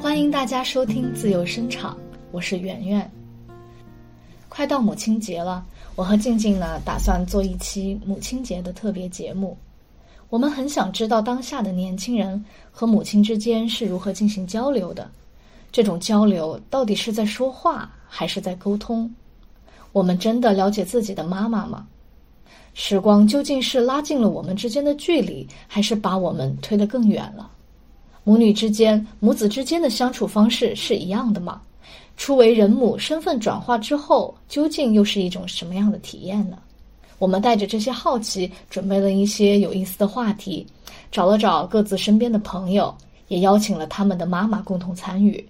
欢迎大家收听自由声场，我是圆圆。快到母亲节了，我和静静呢打算做一期母亲节的特别节目。我们很想知道当下的年轻人和母亲之间是如何进行交流的，这种交流到底是在说话还是在沟通？我们真的了解自己的妈妈吗？时光究竟是拉近了我们之间的距离，还是把我们推得更远了？母女之间、母子之间的相处方式是一样的吗？初为人母，身份转化之后，究竟又是一种什么样的体验呢？我们带着这些好奇，准备了一些有意思的话题，找了找各自身边的朋友，也邀请了他们的妈妈共同参与。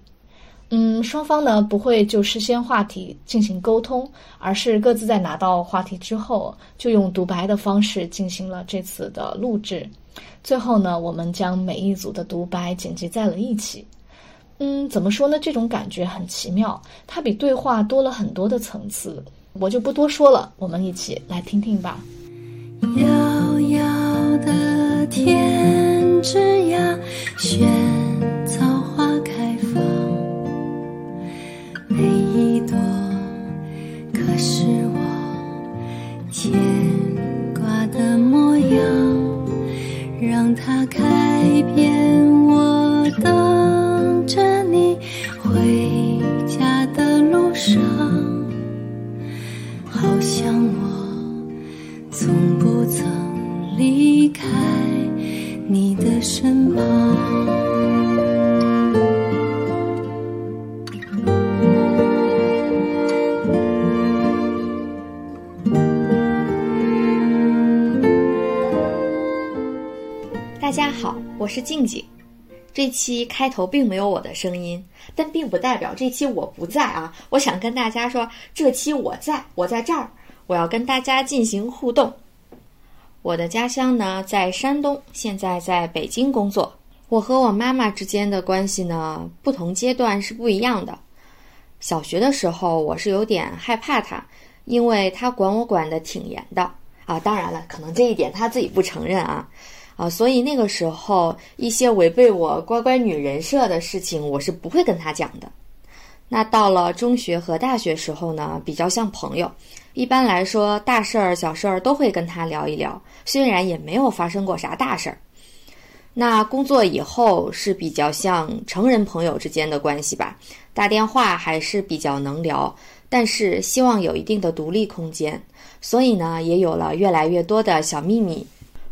嗯，双方呢不会就事先话题进行沟通，而是各自在拿到话题之后，就用独白的方式进行了这次的录制。最后呢，我们将每一组的独白剪辑在了一起。嗯，怎么说呢？这种感觉很奇妙，它比对话多了很多的层次。我就不多说了，我们一起来听听吧。遥遥的天之涯，萱草花开放，每一朵可是我牵挂的模样。它开遍我等着你回家的路上，好像我从不曾离开你的身旁。大家好，我是静静。这期开头并没有我的声音，但并不代表这期我不在啊。我想跟大家说，这期我在，我在这儿，我要跟大家进行互动。我的家乡呢在山东，现在在北京工作。我和我妈妈之间的关系呢，不同阶段是不一样的。小学的时候，我是有点害怕她，因为她管我管得挺严的啊。当然了，可能这一点她自己不承认啊。啊，所以那个时候一些违背我乖乖女人设的事情，我是不会跟她讲的。那到了中学和大学时候呢，比较像朋友，一般来说大事儿、小事儿都会跟她聊一聊，虽然也没有发生过啥大事儿。那工作以后是比较像成人朋友之间的关系吧，打电话还是比较能聊，但是希望有一定的独立空间，所以呢，也有了越来越多的小秘密。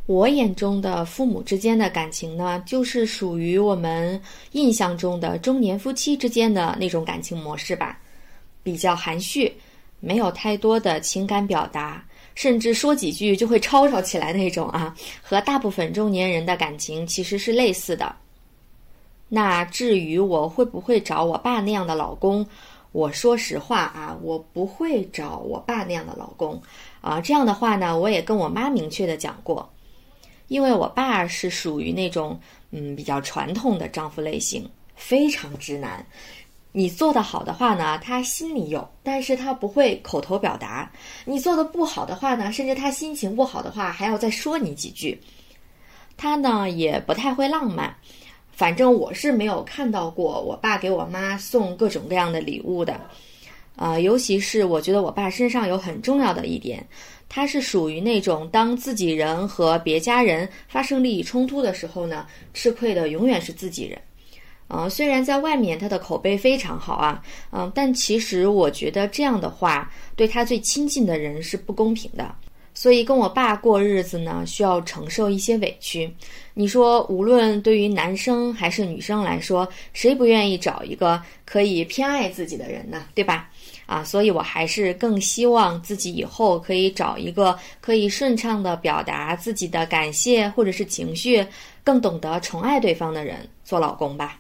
我眼中的父母之间的感情呢，就是属于我们印象中的中年夫妻之间的那种感情模式吧，比较含蓄，没有太多的情感表达，甚至说几句就会吵吵起来那种啊，和大部分中年人的感情其实是类似的。那至于我会不会找我爸那样的老公，我说实话啊，我不会找我爸那样的老公啊。这样的话呢，我也跟我妈明确的讲过。因为我爸是属于那种嗯比较传统的丈夫类型，非常直男。你做的好的话呢，他心里有，但是他不会口头表达；你做的不好的话呢，甚至他心情不好的话，还要再说你几句。他呢也不太会浪漫，反正我是没有看到过我爸给我妈送各种各样的礼物的。啊，尤其是我觉得我爸身上有很重要的一点。他是属于那种当自己人和别家人发生利益冲突的时候呢，吃亏的永远是自己人。呃，虽然在外面他的口碑非常好啊，嗯，但其实我觉得这样的话对他最亲近的人是不公平的。所以跟我爸过日子呢，需要承受一些委屈。你说，无论对于男生还是女生来说，谁不愿意找一个可以偏爱自己的人呢？对吧？啊，所以我还是更希望自己以后可以找一个可以顺畅的表达自己的感谢或者是情绪，更懂得宠爱对方的人做老公吧。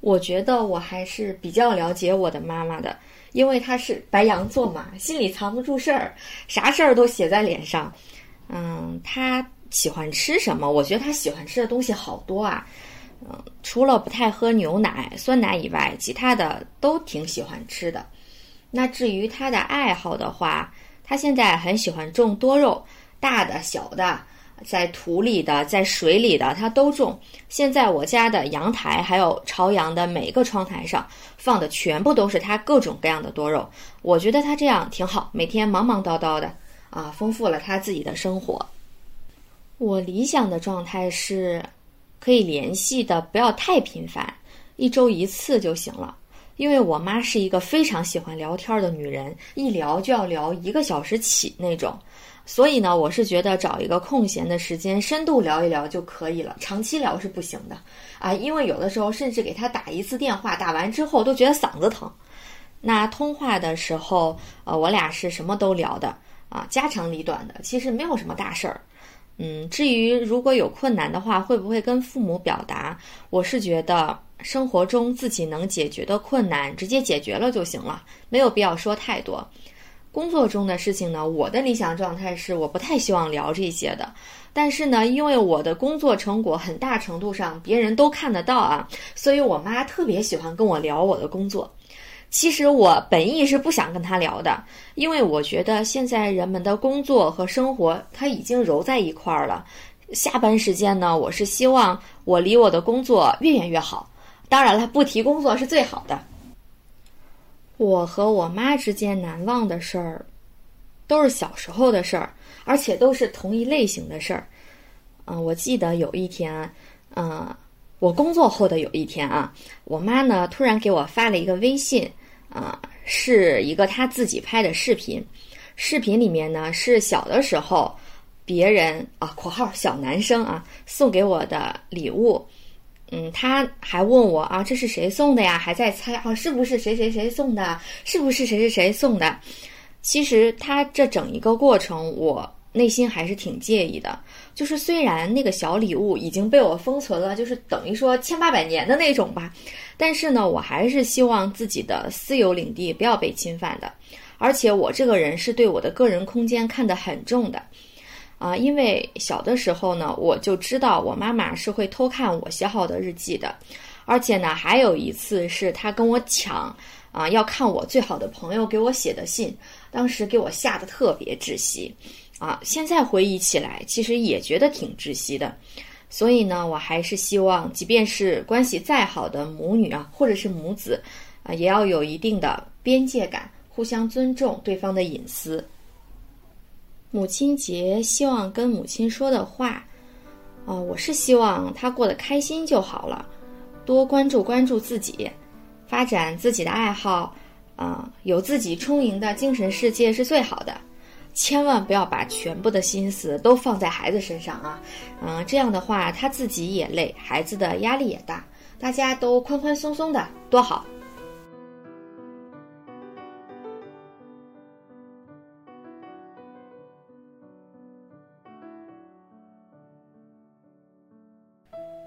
我觉得我还是比较了解我的妈妈的。因为她是白羊座嘛，心里藏不住事儿，啥事儿都写在脸上。嗯，她喜欢吃什么？我觉得她喜欢吃的东西好多啊。嗯，除了不太喝牛奶、酸奶以外，其他的都挺喜欢吃的。那至于他的爱好的话，他现在很喜欢种多肉，大的、小的，在土里的，在水里的，他都种。现在我家的阳台还有朝阳的每个窗台上放的全部都是他各种各样的多肉。我觉得他这样挺好，每天忙忙叨叨的啊，丰富了他自己的生活。我理想的状态是，可以联系的不要太频繁，一周一次就行了。因为我妈是一个非常喜欢聊天的女人，一聊就要聊一个小时起那种。所以呢，我是觉得找一个空闲的时间，深度聊一聊就可以了。长期聊是不行的啊，因为有的时候甚至给他打一次电话，打完之后都觉得嗓子疼。那通话的时候，呃，我俩是什么都聊的啊，家长里短的，其实没有什么大事儿。嗯，至于如果有困难的话，会不会跟父母表达？我是觉得生活中自己能解决的困难，直接解决了就行了，没有必要说太多。工作中的事情呢，我的理想状态是我不太希望聊这些的。但是呢，因为我的工作成果很大程度上别人都看得到啊，所以我妈特别喜欢跟我聊我的工作。其实我本意是不想跟她聊的，因为我觉得现在人们的工作和生活它已经揉在一块儿了。下班时间呢，我是希望我离我的工作越远越好。当然了，不提工作是最好的。我和我妈之间难忘的事儿，都是小时候的事儿，而且都是同一类型的事儿。嗯，我记得有一天，嗯，我工作后的有一天啊，我妈呢突然给我发了一个微信，啊，是一个她自己拍的视频，视频里面呢是小的时候别人啊（括号小男生啊）送给我的礼物。嗯，他还问我啊，这是谁送的呀？还在猜啊，是不是谁谁谁送的？是不是谁谁谁送的？其实他这整一个过程，我内心还是挺介意的。就是虽然那个小礼物已经被我封存了，就是等于说千八百年的那种吧，但是呢，我还是希望自己的私有领地不要被侵犯的。而且我这个人是对我的个人空间看得很重的。啊，因为小的时候呢，我就知道我妈妈是会偷看我写好的日记的，而且呢，还有一次是她跟我抢，啊，要看我最好的朋友给我写的信，当时给我吓得特别窒息，啊，现在回忆起来，其实也觉得挺窒息的，所以呢，我还是希望，即便是关系再好的母女啊，或者是母子，啊，也要有一定的边界感，互相尊重对方的隐私。母亲节，希望跟母亲说的话，啊，我是希望她过得开心就好了，多关注关注自己，发展自己的爱好，啊，有自己充盈的精神世界是最好的，千万不要把全部的心思都放在孩子身上啊，嗯，这样的话他自己也累，孩子的压力也大，大家都宽宽松松的多好。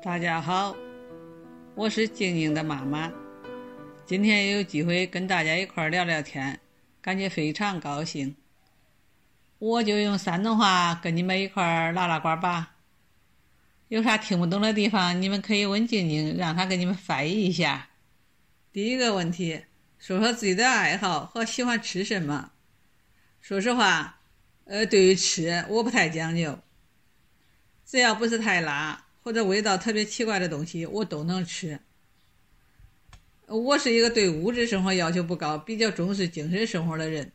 大家好，我是晶晶的妈妈。今天有机会跟大家一块聊聊天，感觉非常高兴。我就用山东话跟你们一块拉拉呱吧。有啥听不懂的地方，你们可以问晶晶，让她给你们翻译一下。第一个问题，说说自己的爱好和喜欢吃什么。说实话，呃，对于吃我不太讲究，只要不是太辣。或者味道特别奇怪的东西，我都能吃。我是一个对物质生活要求不高、比较重视精神生活的人。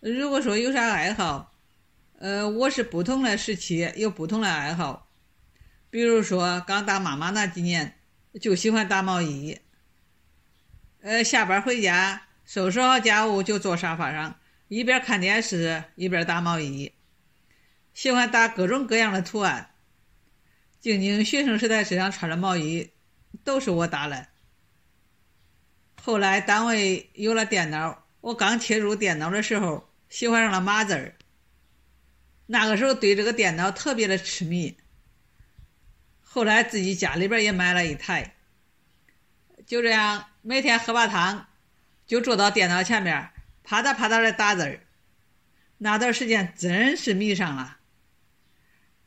如果说有啥爱好，呃，我是不同的时期有不同的爱好。比如说刚当妈妈那几年，就喜欢打毛衣。呃，下班回家收拾好家务，就坐沙发上，一边看电视一边打毛衣。喜欢打各种各样的图案。静静学生时代身上穿的毛衣都是我打的。后来单位有了电脑，我刚切入电脑的时候，喜欢上了码字儿。那个时候对这个电脑特别的痴迷。后来自己家里边也买了一台。就这样，每天喝把汤，就坐到电脑前面，啪嗒啪嗒的打字儿。那段时间真是迷上了。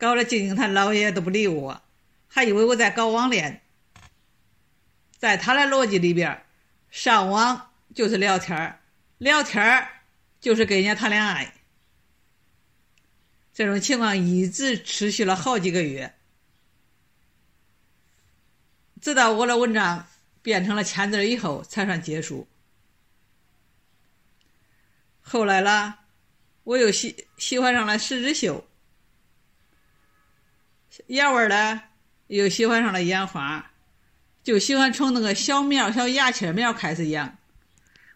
搞得静静她姥爷都不理我，还以为我在搞网恋。在他的逻辑里边，上网就是聊天，聊天就是跟人家谈恋爱。这种情况一直持续了好几个月，直到我的文章变成了签字以后才算结束。后来啦，我又喜喜欢上了石之秀，杨文呢又喜欢上了养花，就喜欢从那个小苗、小芽签苗开始养，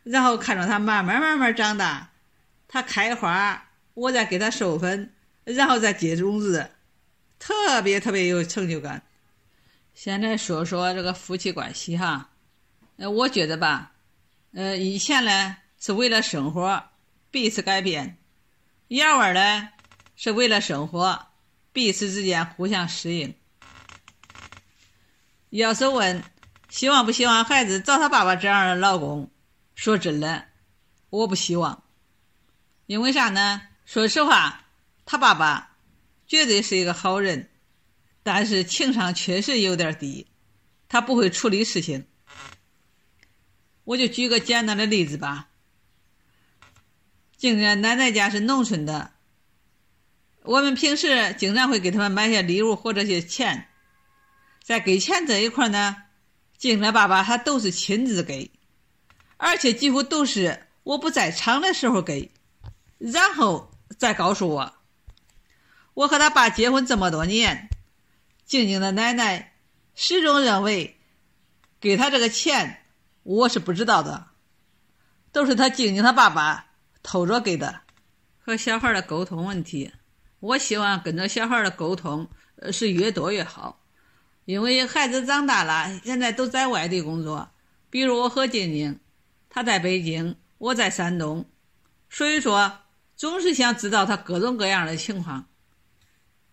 然后看着它慢慢慢慢长大，它开花，我再给它授粉。然后再结种子，特别特别有成就感。现在说说这个夫妻关系哈，呃，我觉得吧，呃，以前呢是为了生活彼此改变，杨娃呢是为了生活彼此之间互相适应。要是问希望不希望孩子找他爸爸这样的老公，说真的，我不希望，因为啥呢？说实话。他爸爸绝对是一个好人，但是情商确实有点低，他不会处理事情。我就举个简单的例子吧。静静奶奶家是农村的，我们平时经常会给他们买些礼物或者些钱，在给钱这一块呢，静静爸爸他都是亲自给，而且几乎都是我不在场的时候给，然后再告诉我。我和他爸结婚这么多年，静静的奶奶始终认为，给他这个钱我是不知道的，都是他静静他爸爸偷着给的。和小孩的沟通问题，我希望跟着小孩的沟通是越多越好，因为孩子长大了，现在都在外地工作。比如我和静静，他在北京，我在山东，所以说总是想知道他各种各样的情况。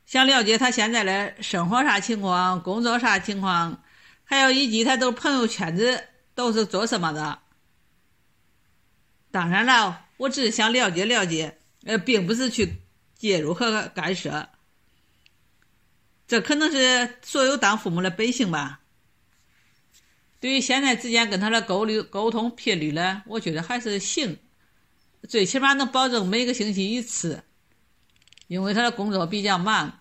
想了解他现在的生活啥情况，工作啥情况，还有以及他都朋友圈子都是做什么的。当然了，我只是想了解了解，呃，并不是去介入和干涉。这可能是所有当父母的本性吧。对于现在之间跟他的沟流沟通频率呢，我觉得还是行，最起码能保证每个星期一次，因为他的工作比较忙。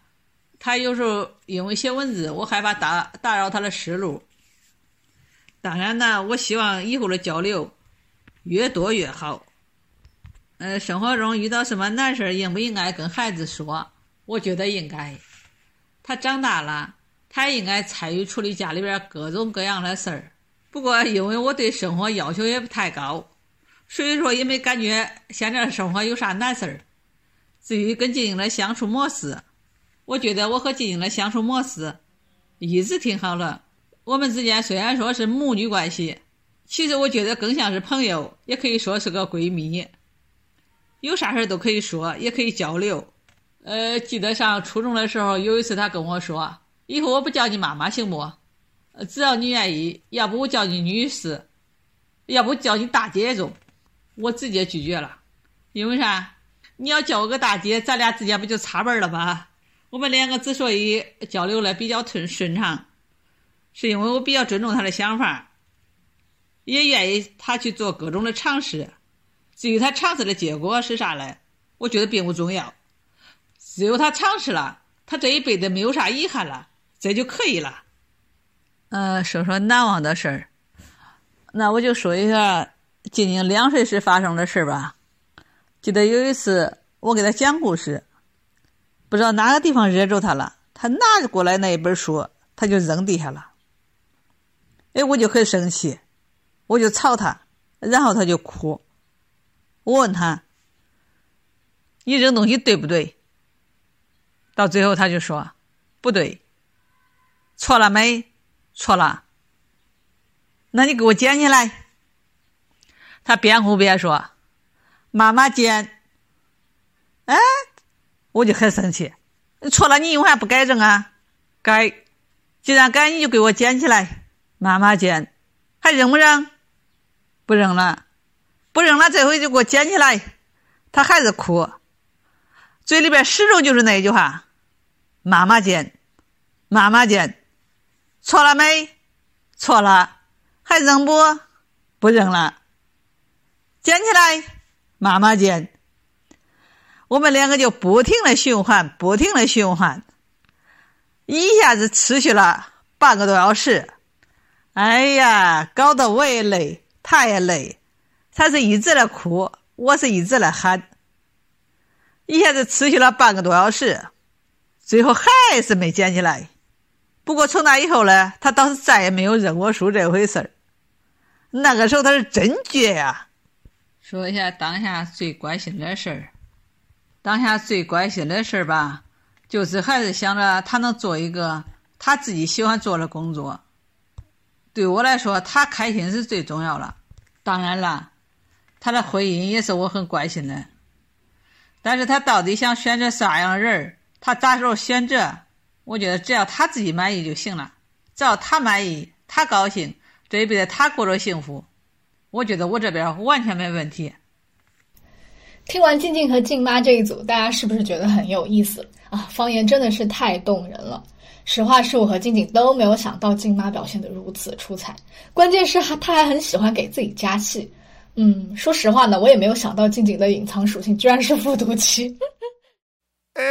他有时候因为写文字，我害怕打打扰他的思路。当然呢，我希望以后的交流越多越好。呃，生活中遇到什么难事儿，应不应该跟孩子说？我觉得应该。他长大了，他应该参与处理家里边各种各样的事儿。不过，因为我对生活要求也不太高，所以说也没感觉现在生活有啥难事儿。至于跟静静的相处模式，我觉得我和静静的相处模式一直挺好的。我们之间虽然说是母女关系，其实我觉得更像是朋友，也可以说是个闺蜜。有啥事都可以说，也可以交流。呃，记得上初中的时候，有一次他跟我说：“以后我不叫你妈妈行不？只要你愿意，要不我叫你女士，要不叫你大姐中。”我直接拒绝了，因为啥？你要叫我个大姐，咱俩之间不就差辈了吗？我们两个之所以交流的比较顺顺畅，是因为我比较尊重他的想法，也愿意他去做各种的尝试。至于他尝试的结果是啥嘞，我觉得并不重要。只有他尝试了，他这一辈子没有啥遗憾了，这就可以了。呃，说说难忘的事儿，那我就说一下静静两岁时发生的事儿吧。记得有一次我给他讲故事。不知道哪个地方惹着他了，他拿过来那一本书，他就扔地下了。哎，我就很生气，我就吵他，然后他就哭。我问他：“你扔东西对不对？”到最后他就说：“不对。”错了没？错了。那你给我捡起来。他边哭边说：“妈妈捡。”哎。我就很生气，错了，你为啥不改正啊？改，既然改，你就给我捡起来，妈妈捡，还扔不扔？不扔了，不扔了，这回就给我捡起来。他还是哭，嘴里边始终就是那句话：妈妈捡，妈妈捡，错了没？错了，还扔不？不扔了，捡起来，妈妈捡。我们两个就不停的循环，不停的循环，一下子持续了半个多小时。哎呀，搞得我也累，他也累，他是一直在哭，我是一直在喊，一下子持续了半个多小时，最后还是没捡起来。不过从那以后呢，他倒是再也没有认过输这回事儿。那个时候他是真倔呀。说一下当下最关心的事儿。当下最关心的事儿吧，就是还是想着他能做一个他自己喜欢做的工作。对我来说，他开心是最重要的。当然了，他的婚姻也是我很关心的。但是他到底想选择啥样人儿，他啥时候选择？我觉得只要他自己满意就行了。只要他满意，他高兴，这一辈子他过着幸福，我觉得我这边完全没问题。听完静静和静妈这一组，大家是不是觉得很有意思啊？方言真的是太动人了。实话是我和静静都没有想到静妈表现得如此出彩，关键是还她还很喜欢给自己加戏。嗯，说实话呢，我也没有想到静静的隐藏属性居然是复读机。哎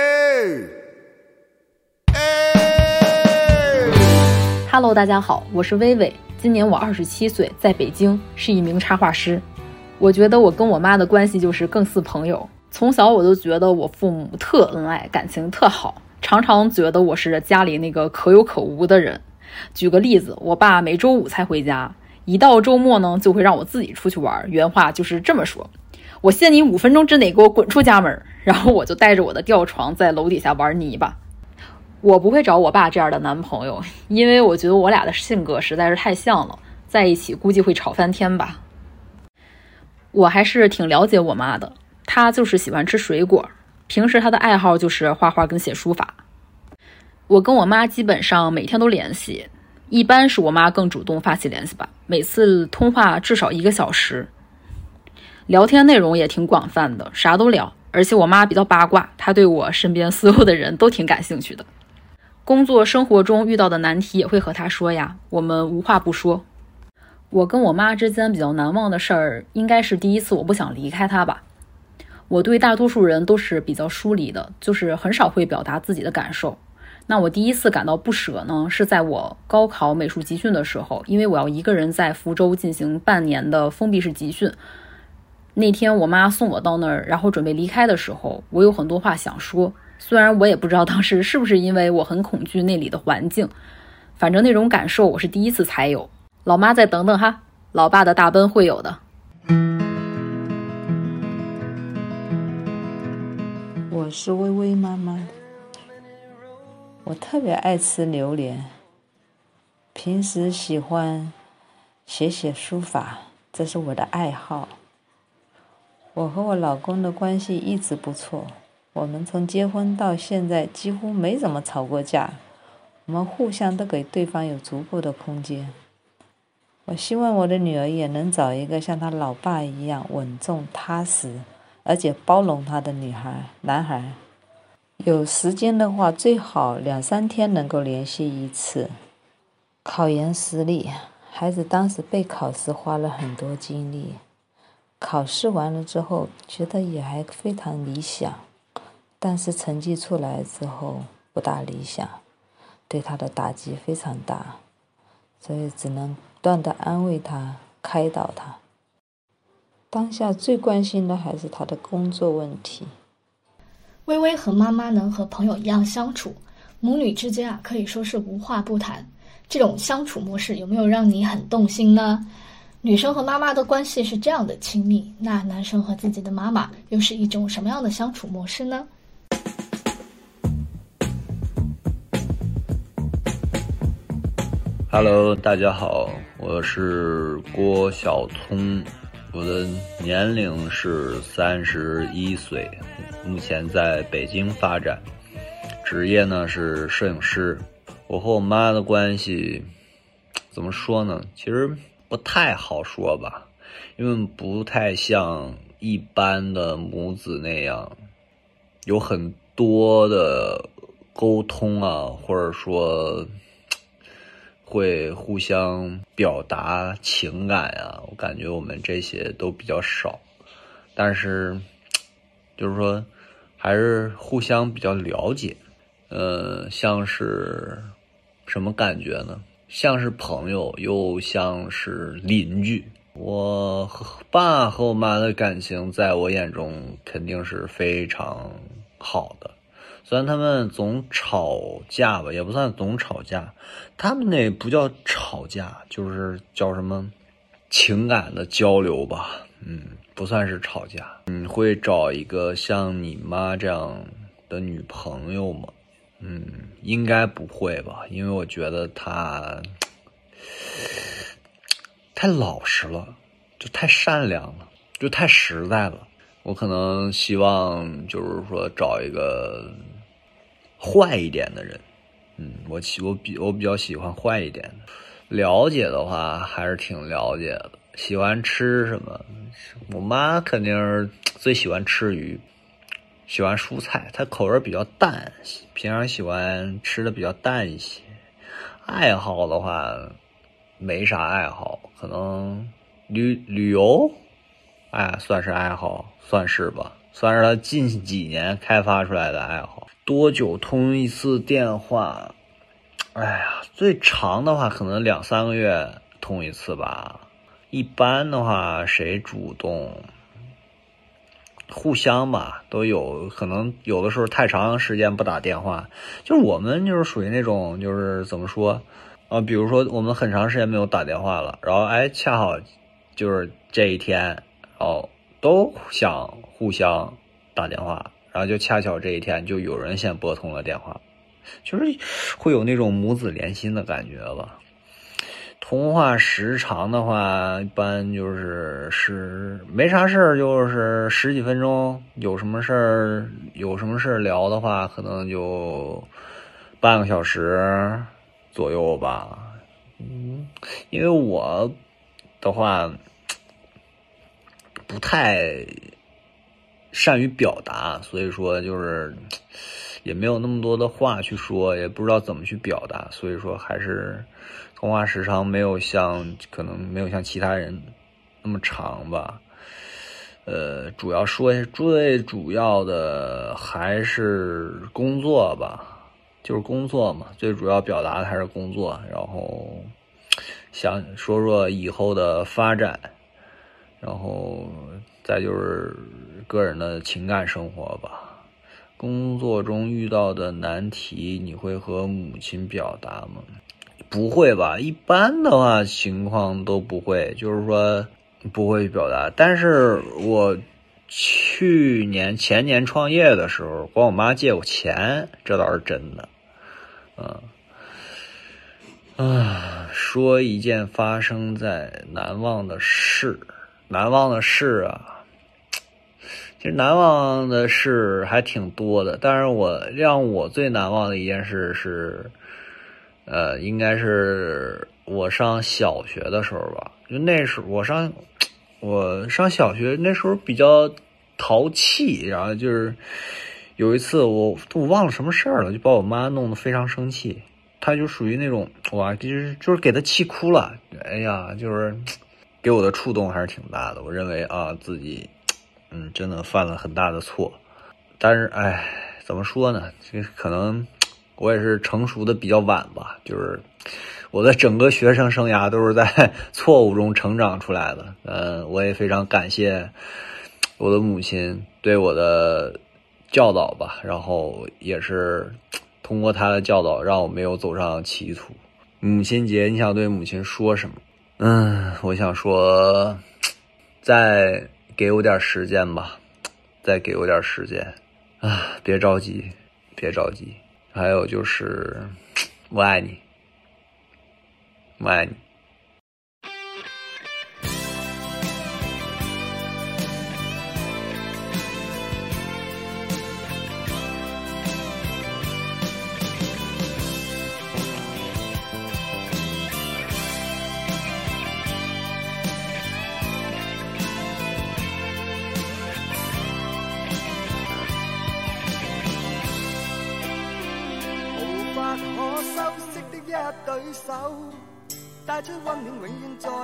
哎，Hello，大家好，我是薇薇，今年我二十七岁，在北京是一名插画师。我觉得我跟我妈的关系就是更似朋友，从小我都觉得我父母特恩爱，感情特好。常常觉得我是家里那个可有可无的人。举个例子，我爸每周五才回家，一到周末呢，就会让我自己出去玩。原话就是这么说：“我限你五分钟之内给我滚出家门。”然后我就带着我的吊床在楼底下玩泥巴。我不会找我爸这样的男朋友，因为我觉得我俩的性格实在是太像了，在一起估计会吵翻天吧。我还是挺了解我妈的，她就是喜欢吃水果。平时她的爱好就是画画跟写书法。我跟我妈基本上每天都联系，一般是我妈更主动发起联系吧。每次通话至少一个小时，聊天内容也挺广泛的，啥都聊。而且我妈比较八卦，她对我身边所有的人都挺感兴趣的。工作生活中遇到的难题也会和她说呀，我们无话不说。我跟我妈之间比较难忘的事儿，应该是第一次我不想离开她吧。我对大多数人都是比较疏离的，就是很少会表达自己的感受。那我第一次感到不舍呢，是在我高考美术集训的时候，因为我要一个人在福州进行半年的封闭式集训。那天我妈送我到那儿，然后准备离开的时候，我有很多话想说。虽然我也不知道当时是不是因为我很恐惧那里的环境，反正那种感受我是第一次才有。老妈再等等哈，老爸的大奔会有的。我是微微妈妈，我特别爱吃榴莲，平时喜欢写写书法，这是我的爱好。我和我老公的关系一直不错，我们从结婚到现在几乎没怎么吵过架，我们互相都给对方有足够的空间。我希望我的女儿也能找一个像她老爸一样稳重踏实。而且包容她的女孩、男孩，有时间的话最好两三天能够联系一次。考研失利，孩子当时备考时花了很多精力，考试完了之后觉得也还非常理想，但是成绩出来之后不大理想，对他的打击非常大，所以只能不断的安慰他、开导他。当下最关心的还是他的工作问题。微微和妈妈能和朋友一样相处，母女之间啊可以说是无话不谈。这种相处模式有没有让你很动心呢？女生和妈妈的关系是这样的亲密，那男生和自己的妈妈又是一种什么样的相处模式呢？Hello，大家好，我是郭晓聪。我的年龄是三十一岁，目前在北京发展，职业呢是摄影师。我和我妈的关系怎么说呢？其实不太好说吧，因为不太像一般的母子那样，有很多的沟通啊，或者说。会互相表达情感呀，我感觉我们这些都比较少。但是，就是说，还是互相比较了解。呃，像是什么感觉呢？像是朋友，又像是邻居。我爸和我妈的感情，在我眼中肯定是非常好的。虽然他们总吵架吧，也不算总吵架，他们那不叫吵架，就是叫什么情感的交流吧。嗯，不算是吵架。你会找一个像你妈这样的女朋友吗？嗯，应该不会吧，因为我觉得她太老实了，就太善良了，就太实在了。我可能希望就是说找一个坏一点的人。嗯，我喜我比我比较喜欢坏一点的。了解的话还是挺了解的。喜欢吃什么？我妈肯定是最喜欢吃鱼。喜欢蔬菜，它口味比较淡，平常喜欢吃的比较淡一些。爱好的话，没啥爱好，可能旅旅游，哎，算是爱好，算是吧，算是他近几年开发出来的爱好。多久通一次电话？哎呀，最长的话可能两三个月通一次吧。一般的话，谁主动？互相吧，都有可能有的时候太长时间不打电话，就是我们就是属于那种就是怎么说啊？比如说我们很长时间没有打电话了，然后哎，恰好就是这一天，哦都想互相打电话，然后就恰巧这一天就有人先拨通了电话，就是会有那种母子连心的感觉吧。通话时长的话，一般就是十没啥事儿，就是十几分钟；有什么事儿，有什么事儿聊的话，可能就半个小时左右吧。嗯，因为我的话不太善于表达，所以说就是也没有那么多的话去说，也不知道怎么去表达，所以说还是。通话时长没有像可能没有像其他人那么长吧，呃，主要说一下最主要的还是工作吧，就是工作嘛，最主要表达的还是工作，然后想说说以后的发展，然后再就是个人的情感生活吧。工作中遇到的难题，你会和母亲表达吗？不会吧？一般的话情况都不会，就是说不会表达。但是我去年前年创业的时候，管我妈借过钱，这倒是真的。嗯，啊，说一件发生在难忘的事，难忘的事啊，其实难忘的事还挺多的。但是我让我最难忘的一件事是。呃，应该是我上小学的时候吧，就那时候我上我上小学那时候比较淘气，然后就是有一次我我忘了什么事儿了，就把我妈弄得非常生气，她就属于那种哇，就是就是给她气哭了，哎呀，就是给我的触动还是挺大的。我认为啊，自己嗯真的犯了很大的错，但是哎，怎么说呢？这可能。我也是成熟的比较晚吧，就是我的整个学生生涯都是在 错误中成长出来的。嗯，我也非常感谢我的母亲对我的教导吧，然后也是通过她的教导，让我没有走上歧途。母亲节，你想对母亲说什么？嗯，我想说，再给我点时间吧，再给我点时间啊！别着急，别着急。还有就是，我爱你，我爱你。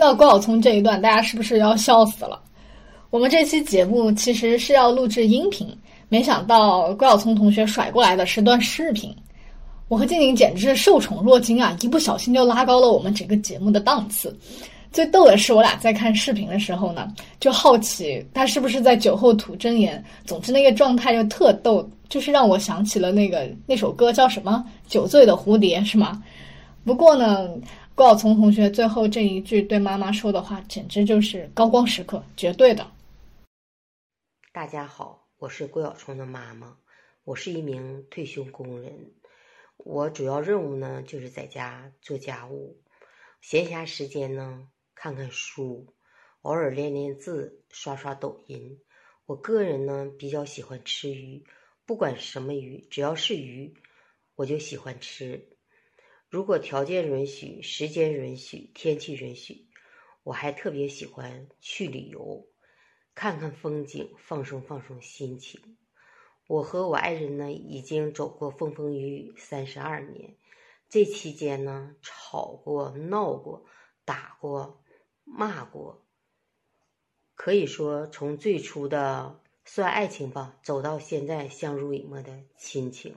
到郭晓聪这一段，大家是不是要笑死了？我们这期节目其实是要录制音频，没想到郭晓聪同学甩过来的是段视频。我和静静简直是受宠若惊啊！一不小心就拉高了我们整个节目的档次。最逗的是，我俩在看视频的时候呢，就好奇他是不是在酒后吐真言。总之，那个状态就特逗，就是让我想起了那个那首歌叫什么《酒醉的蝴蝶》，是吗？不过呢，郭晓聪同学最后这一句对妈妈说的话，简直就是高光时刻，绝对的。大家好，我是郭晓聪的妈妈，我是一名退休工人，我主要任务呢就是在家做家务，闲暇时间呢看看书，偶尔练练字，刷刷抖音。我个人呢比较喜欢吃鱼，不管什么鱼，只要是鱼，我就喜欢吃。如果条件允许、时间允许、天气允许，我还特别喜欢去旅游，看看风景，放松放松心情。我和我爱人呢，已经走过风风雨雨三十二年，这期间呢，吵过、闹过、打过、骂过，可以说从最初的算爱情吧，走到现在相濡以沫的亲情。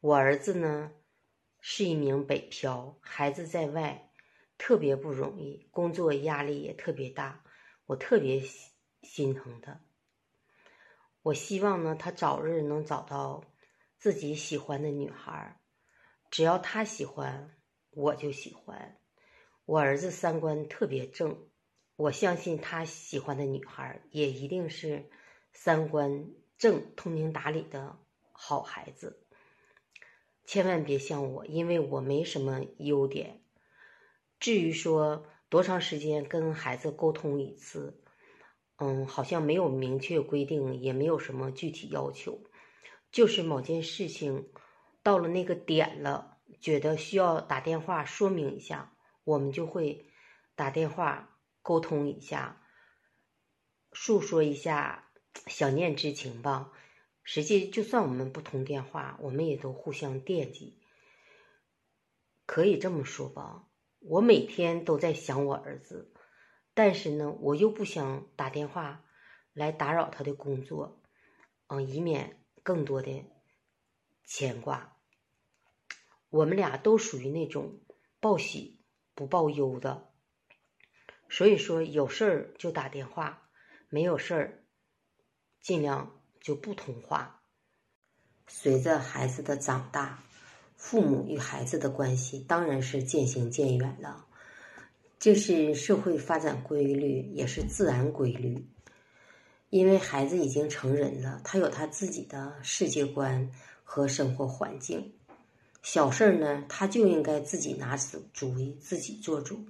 我儿子呢？是一名北漂，孩子在外，特别不容易，工作压力也特别大，我特别心疼他。我希望呢，他早日能找到自己喜欢的女孩，只要他喜欢，我就喜欢。我儿子三观特别正，我相信他喜欢的女孩也一定是三观正、通情达理的好孩子。千万别像我，因为我没什么优点。至于说多长时间跟孩子沟通一次，嗯，好像没有明确规定，也没有什么具体要求。就是某件事情到了那个点了，觉得需要打电话说明一下，我们就会打电话沟通一下，诉说一下想念之情吧。实际就算我们不通电话，我们也都互相惦记。可以这么说吧，我每天都在想我儿子，但是呢，我又不想打电话来打扰他的工作，嗯，以免更多的牵挂。我们俩都属于那种报喜不报忧的，所以说有事儿就打电话，没有事儿尽量。就不同化。随着孩子的长大，父母与孩子的关系当然是渐行渐远了。这是社会发展规律，也是自然规律。因为孩子已经成人了，他有他自己的世界观和生活环境。小事呢，他就应该自己拿主主意，自己做主。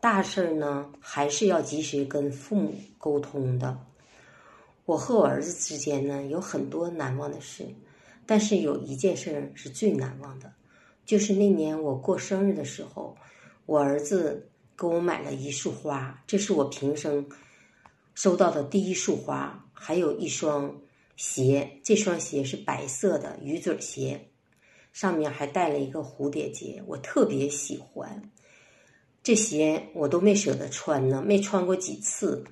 大事呢，还是要及时跟父母沟通的。我和我儿子之间呢有很多难忘的事，但是有一件事是最难忘的，就是那年我过生日的时候，我儿子给我买了一束花，这是我平生收到的第一束花，还有一双鞋，这双鞋是白色的鱼嘴鞋，上面还带了一个蝴蝶结，我特别喜欢。这鞋我都没舍得穿呢，没穿过几次，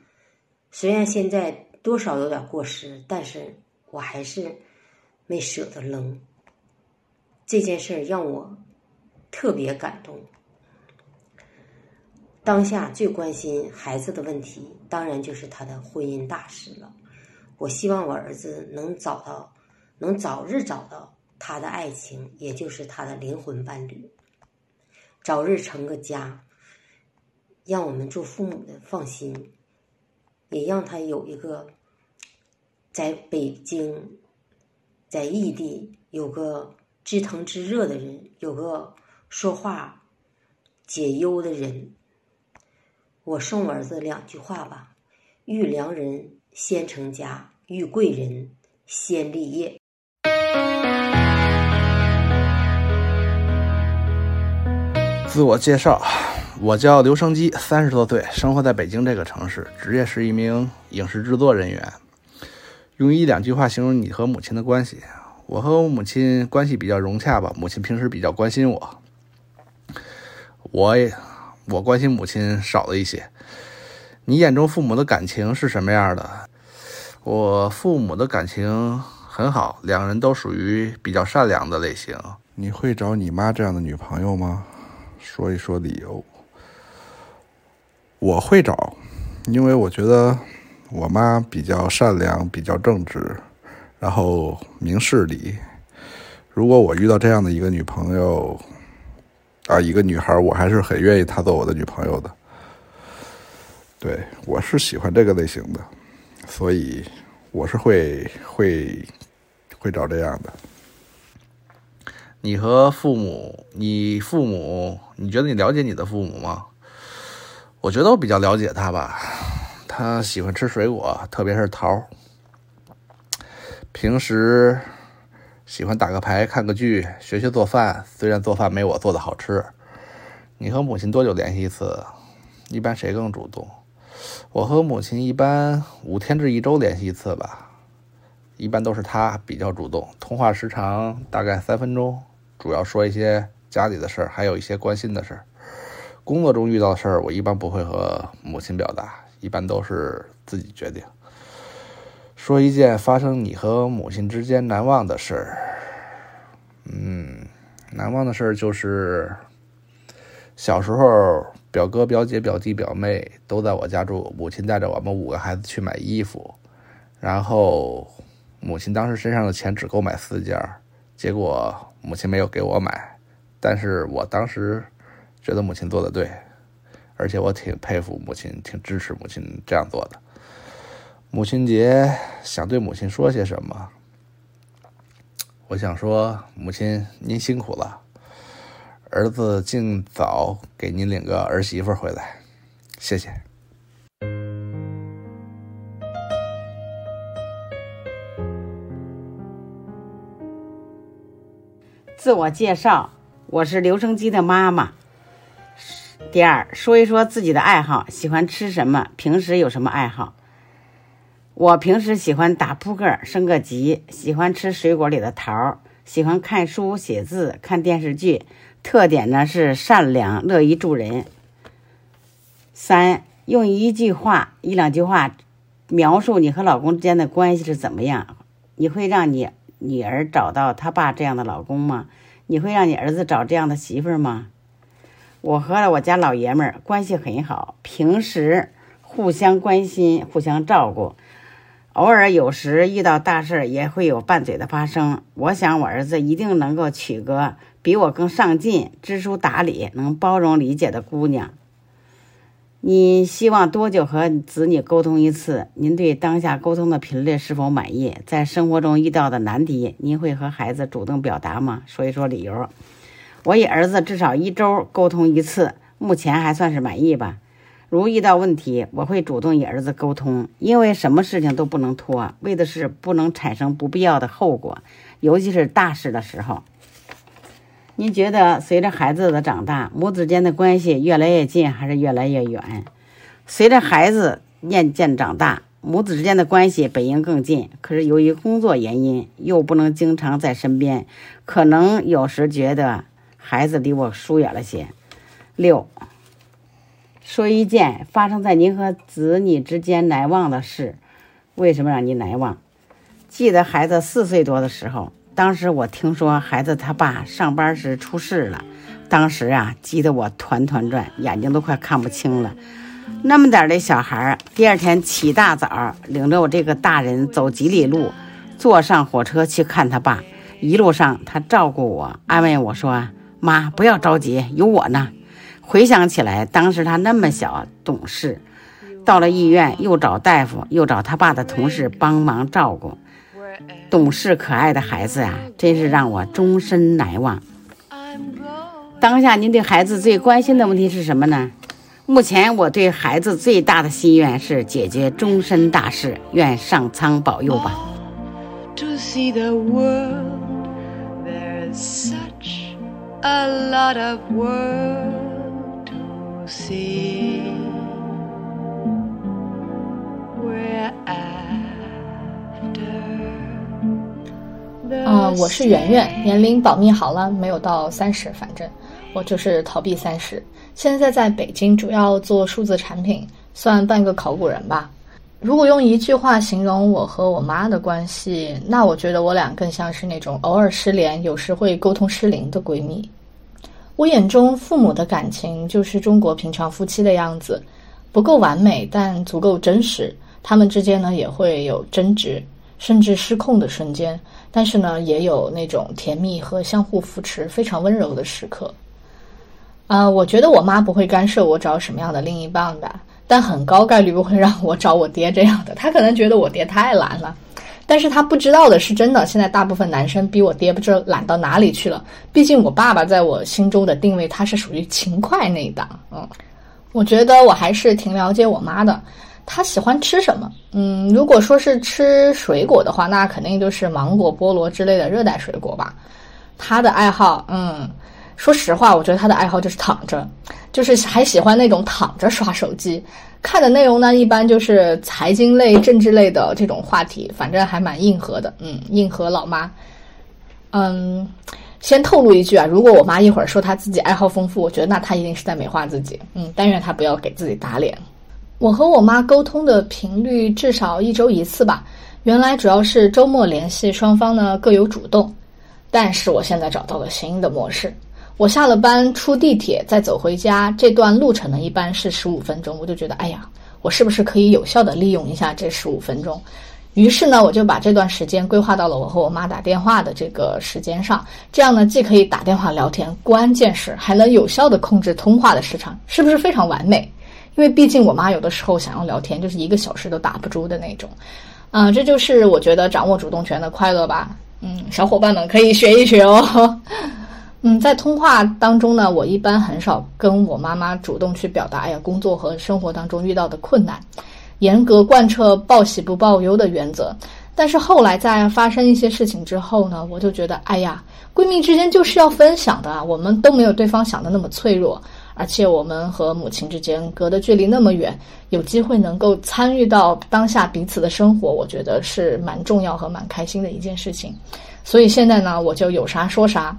虽然现在。多少有点过时，但是我还是没舍得扔。这件事让我特别感动。当下最关心孩子的问题，当然就是他的婚姻大事了。我希望我儿子能找到，能早日找到他的爱情，也就是他的灵魂伴侣，早日成个家，让我们做父母的放心，也让他有一个在北京、在异地有个知疼知热的人，有个说话解忧的人。我送我儿子两句话吧：遇良人先成家，遇贵人先立业。自我介绍，我叫刘生基，三十多岁，生活在北京这个城市，职业是一名影视制作人员。用一两句话形容你和母亲的关系，我和我母亲关系比较融洽吧。母亲平时比较关心我，我也。我关心母亲少了一些。你眼中父母的感情是什么样的？我父母的感情很好，两人都属于比较善良的类型。你会找你妈这样的女朋友吗？说一说理由。我会找，因为我觉得我妈比较善良，比较正直，然后明事理。如果我遇到这样的一个女朋友，啊，一个女孩，我还是很愿意她做我的女朋友的。对我是喜欢这个类型的，所以我是会会会找这样的。你和父母，你父母，你觉得你了解你的父母吗？我觉得我比较了解他吧。他喜欢吃水果，特别是桃。平时。喜欢打个牌、看个剧、学学做饭，虽然做饭没我做的好吃。你和母亲多久联系一次？一般谁更主动？我和母亲一般五天至一周联系一次吧，一般都是她比较主动，通话时长大概三分钟，主要说一些家里的事儿，还有一些关心的事儿。工作中遇到的事儿，我一般不会和母亲表达，一般都是自己决定。说一件发生你和母亲之间难忘的事儿。嗯，难忘的事儿就是小时候，表哥、表姐、表弟、表妹都在我家住，母亲带着我们五个孩子去买衣服，然后母亲当时身上的钱只够买四件，结果母亲没有给我买，但是我当时觉得母亲做的对，而且我挺佩服母亲，挺支持母亲这样做的。母亲节想对母亲说些什么？我想说，母亲您辛苦了，儿子尽早给您领个儿媳妇回来，谢谢。自我介绍，我是留声机的妈妈。第二，说一说自己的爱好，喜欢吃什么，平时有什么爱好。我平时喜欢打扑克、升个级，喜欢吃水果里的桃，喜欢看书、写字、看电视剧。特点呢是善良、乐于助人。三，用一句话、一两句话描述你和老公之间的关系是怎么样？你会让你女儿找到她爸这样的老公吗？你会让你儿子找这样的媳妇吗？我和我家老爷们儿关系很好，平时互相关心、互相照顾。偶尔有时遇到大事也会有拌嘴的发生。我想我儿子一定能够娶个比我更上进、知书达理、能包容理解的姑娘。你希望多久和子女沟通一次？您对当下沟通的频率是否满意？在生活中遇到的难题，您会和孩子主动表达吗？说一说理由。我与儿子至少一周沟通一次，目前还算是满意吧。如遇到问题，我会主动与儿子沟通，因为什么事情都不能拖，为的是不能产生不必要的后果，尤其是大事的时候。您觉得随着孩子的长大，母子间的关系越来越近还是越来越远？随着孩子渐渐长大，母子之间的关系本应更近，可是由于工作原因，又不能经常在身边，可能有时觉得孩子离我疏远了些。六。说一件发生在您和子女之间难忘的事，为什么让您难忘？记得孩子四岁多的时候，当时我听说孩子他爸上班时出事了，当时啊，急得我团团转，眼睛都快看不清了。那么点的小孩，第二天起大早，领着我这个大人走几里路，坐上火车去看他爸。一路上，他照顾我，安慰我说：“妈，不要着急，有我呢。”回想起来，当时他那么小，懂事。到了医院，又找大夫，又找他爸的同事帮忙照顾。懂事可爱的孩子呀，真是让我终身难忘。当下您对孩子最关心的问题是什么呢？目前我对孩子最大的心愿是解决终身大事，愿上苍保佑吧。To see the world, there's a lot of world to see. We're after 啊、我是圆圆，年龄保密好了，没有到三十，反正我就是逃避三十。现在在北京，主要做数字产品，算半个考古人吧。如果用一句话形容我和我妈的关系，那我觉得我俩更像是那种偶尔失联，有时会沟通失灵的闺蜜。我眼中父母的感情就是中国平常夫妻的样子，不够完美，但足够真实。他们之间呢也会有争执，甚至失控的瞬间，但是呢也有那种甜蜜和相互扶持、非常温柔的时刻。啊、我觉得我妈不会干涉我找什么样的另一半吧，但很高概率不会让我找我爹这样的。他可能觉得我爹太懒了，但是他不知道的是，真的现在大部分男生比我爹不知道懒到哪里去了。毕竟我爸爸在我心中的定位，他是属于勤快那一档。嗯，我觉得我还是挺了解我妈的。她喜欢吃什么？嗯，如果说是吃水果的话，那肯定就是芒果、菠萝之类的热带水果吧。她的爱好，嗯。说实话，我觉得他的爱好就是躺着，就是还喜欢那种躺着刷手机。看的内容呢，一般就是财经类、政治类的这种话题，反正还蛮硬核的。嗯，硬核老妈。嗯，先透露一句啊，如果我妈一会儿说她自己爱好丰富，我觉得那她一定是在美化自己。嗯，但愿她不要给自己打脸。我和我妈沟通的频率至少一周一次吧。原来主要是周末联系，双方呢各有主动。但是我现在找到了新的模式。我下了班出地铁再走回家，这段路程呢一般是十五分钟，我就觉得哎呀，我是不是可以有效的利用一下这十五分钟？于是呢，我就把这段时间规划到了我和我妈打电话的这个时间上，这样呢既可以打电话聊天，关键是还能有效的控制通话的时长，是不是非常完美？因为毕竟我妈有的时候想要聊天，就是一个小时都打不住的那种。啊、这就是我觉得掌握主动权的快乐吧。嗯，小伙伴们可以学一学哦。嗯，在通话当中呢，我一般很少跟我妈妈主动去表达，哎呀，工作和生活当中遇到的困难，严格贯彻报喜不报忧的原则。但是后来在发生一些事情之后呢，我就觉得，哎呀，闺蜜之间就是要分享的啊，我们都没有对方想的那么脆弱，而且我们和母亲之间隔的距离那么远，有机会能够参与到当下彼此的生活，我觉得是蛮重要和蛮开心的一件事情。所以现在呢，我就有啥说啥。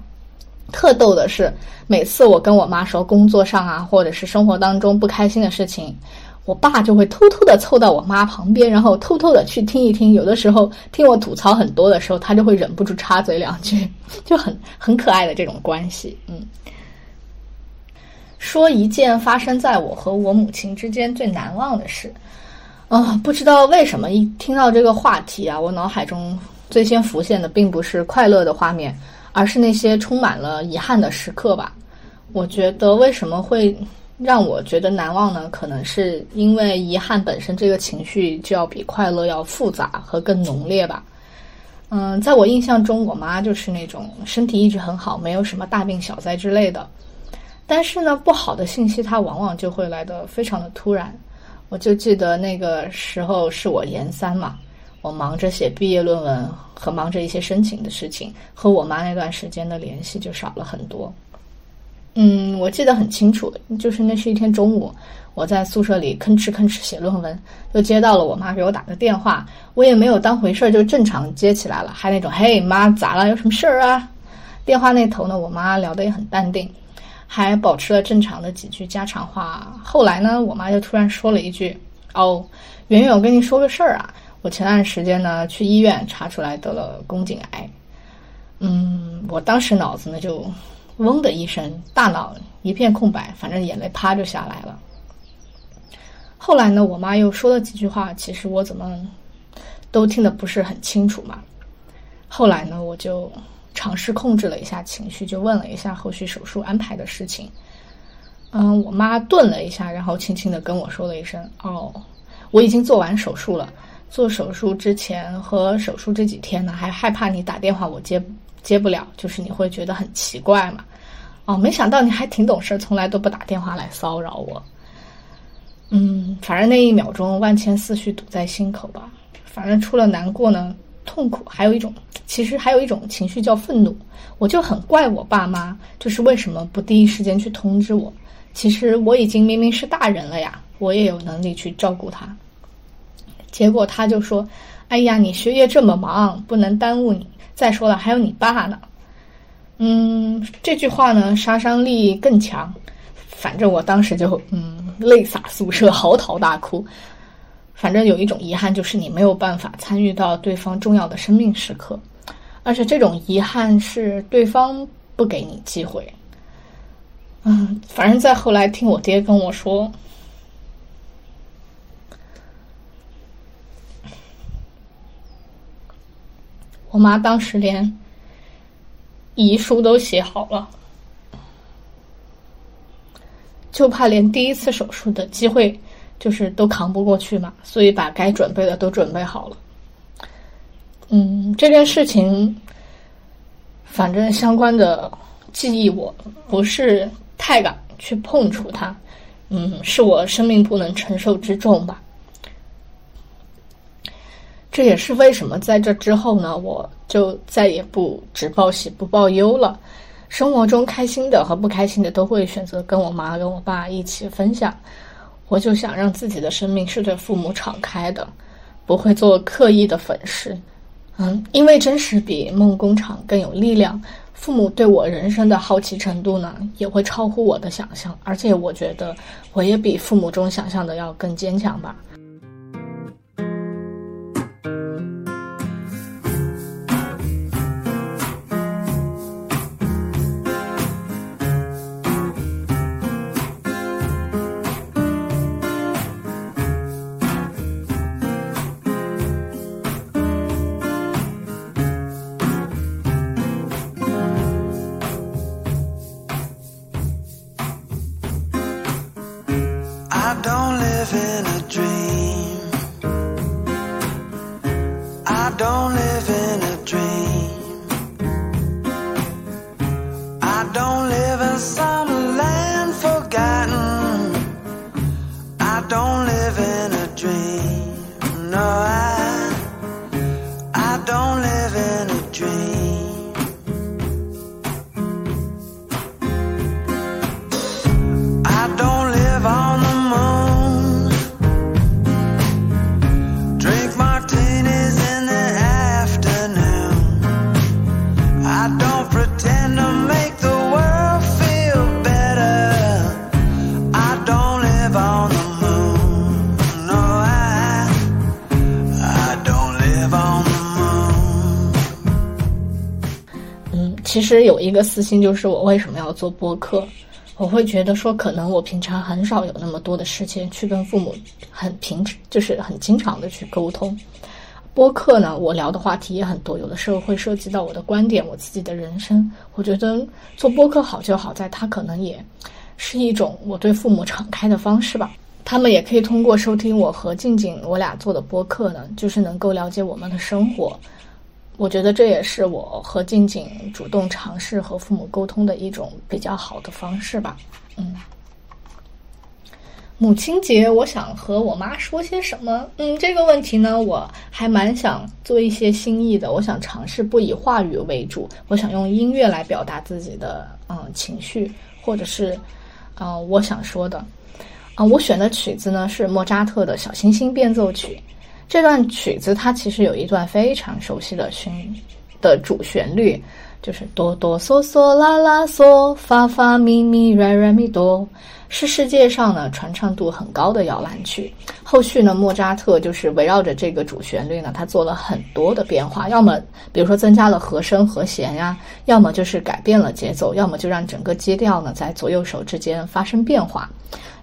特逗的是，每次我跟我妈说工作上啊，或者是生活当中不开心的事情，我爸就会偷偷的凑到我妈旁边，然后偷偷的去听一听。有的时候听我吐槽很多的时候，他就会忍不住插嘴两句，就很很可爱的这种关系。嗯，说一件发生在我和我母亲之间最难忘的事。啊、不知道为什么一听到这个话题啊，我脑海中最先浮现的并不是快乐的画面。而是那些充满了遗憾的时刻吧。我觉得为什么会让我觉得难忘呢？可能是因为遗憾本身这个情绪就要比快乐要复杂和更浓烈吧。嗯，在我印象中，我妈就是那种身体一直很好，没有什么大病小灾之类的。但是呢，不好的信息它往往就会来得非常的突然。我就记得那个时候是我研三嘛。我忙着写毕业论文和忙着一些申请的事情，和我妈那段时间的联系就少了很多。嗯，我记得很清楚，就是那是一天中午，我在宿舍里吭哧吭哧写论文，又接到了我妈给我打的电话，我也没有当回事儿，就正常接起来了，还那种嘿妈咋了？有什么事儿啊？电话那头呢，我妈聊得也很淡定，还保持了正常的几句家常话。后来呢，我妈就突然说了一句：“哦，圆圆，我跟你说个事儿啊。”我前段时间呢去医院查出来得了宫颈癌，嗯，我当时脑子呢就嗡的一声，大脑一片空白，反正眼泪啪就下来了。后来呢，我妈又说了几句话，其实我怎么都听得不是很清楚嘛。后来呢，我就尝试控制了一下情绪，就问了一下后续手术安排的事情。嗯，我妈顿了一下，然后轻轻的跟我说了一声：“哦，我已经做完手术了。做手术之前和手术这几天呢，还害怕你打电话我接接不了，就是你会觉得很奇怪嘛。哦，没想到你还挺懂事，从来都不打电话来骚扰我。嗯，反正那一秒钟万千思绪堵在心口吧。反正除了难过呢，痛苦，还有一种，其实还有一种情绪叫愤怒。我就很怪我爸妈，就是为什么不第一时间去通知我。”其实我已经明明是大人了呀，我也有能力去照顾他。结果他就说：“哎呀，你学业这么忙，不能耽误你。再说了，还有你爸呢。”嗯，这句话呢杀伤力更强。反正我当时就嗯泪洒宿舍，嚎啕大哭。反正有一种遗憾，就是你没有办法参与到对方重要的生命时刻，而且这种遗憾是对方不给你机会。嗯，反正再后来听我爹跟我说，我妈当时连遗书都写好了，就怕连第一次手术的机会就是都扛不过去嘛，所以把该准备的都准备好了。嗯，这件事情，反正相关的记忆我不是。太敢去碰触它，嗯，是我生命不能承受之重吧。这也是为什么在这之后呢，我就再也不只报喜不报忧了。生活中开心的和不开心的都会选择跟我妈跟我爸一起分享。我就想让自己的生命是对父母敞开的，不会做刻意的粉饰。嗯，因为真实比梦工厂更有力量。父母对我人生的好奇程度呢，也会超乎我的想象，而且我觉得我也比父母中想象的要更坚强吧。don't live in a dream. I don't live 其实有一个私心，就是我为什么要做播客？我会觉得说，可能我平常很少有那么多的时间去跟父母很平，就是很经常的去沟通。播客呢，我聊的话题也很多，有的时候会涉及到我的观点，我自己的人生。我觉得做播客好就好在，它可能也是一种我对父母敞开的方式吧。他们也可以通过收听我和静静我俩做的播客呢，就是能够了解我们的生活。我觉得这也是我和静静主动尝试和父母沟通的一种比较好的方式吧。嗯，母亲节我想和我妈说些什么？嗯，这个问题呢，我还蛮想做一些新意的。我想尝试不以话语为主，我想用音乐来表达自己的嗯情绪，或者是啊我想说的。啊，我选的曲子呢是莫扎特的小星星变奏曲。这段曲子它其实有一段非常熟悉的旋的主旋律，就是哆哆嗦嗦啦啦嗦，发发咪咪瑞瑞咪哆，是世界上呢传唱度很高的摇篮曲。后续呢，莫扎特就是围绕着这个主旋律呢，他做了很多的变化，要么比如说增加了和声和弦呀，要么就是改变了节奏，要么就让整个基调呢在左右手之间发生变化。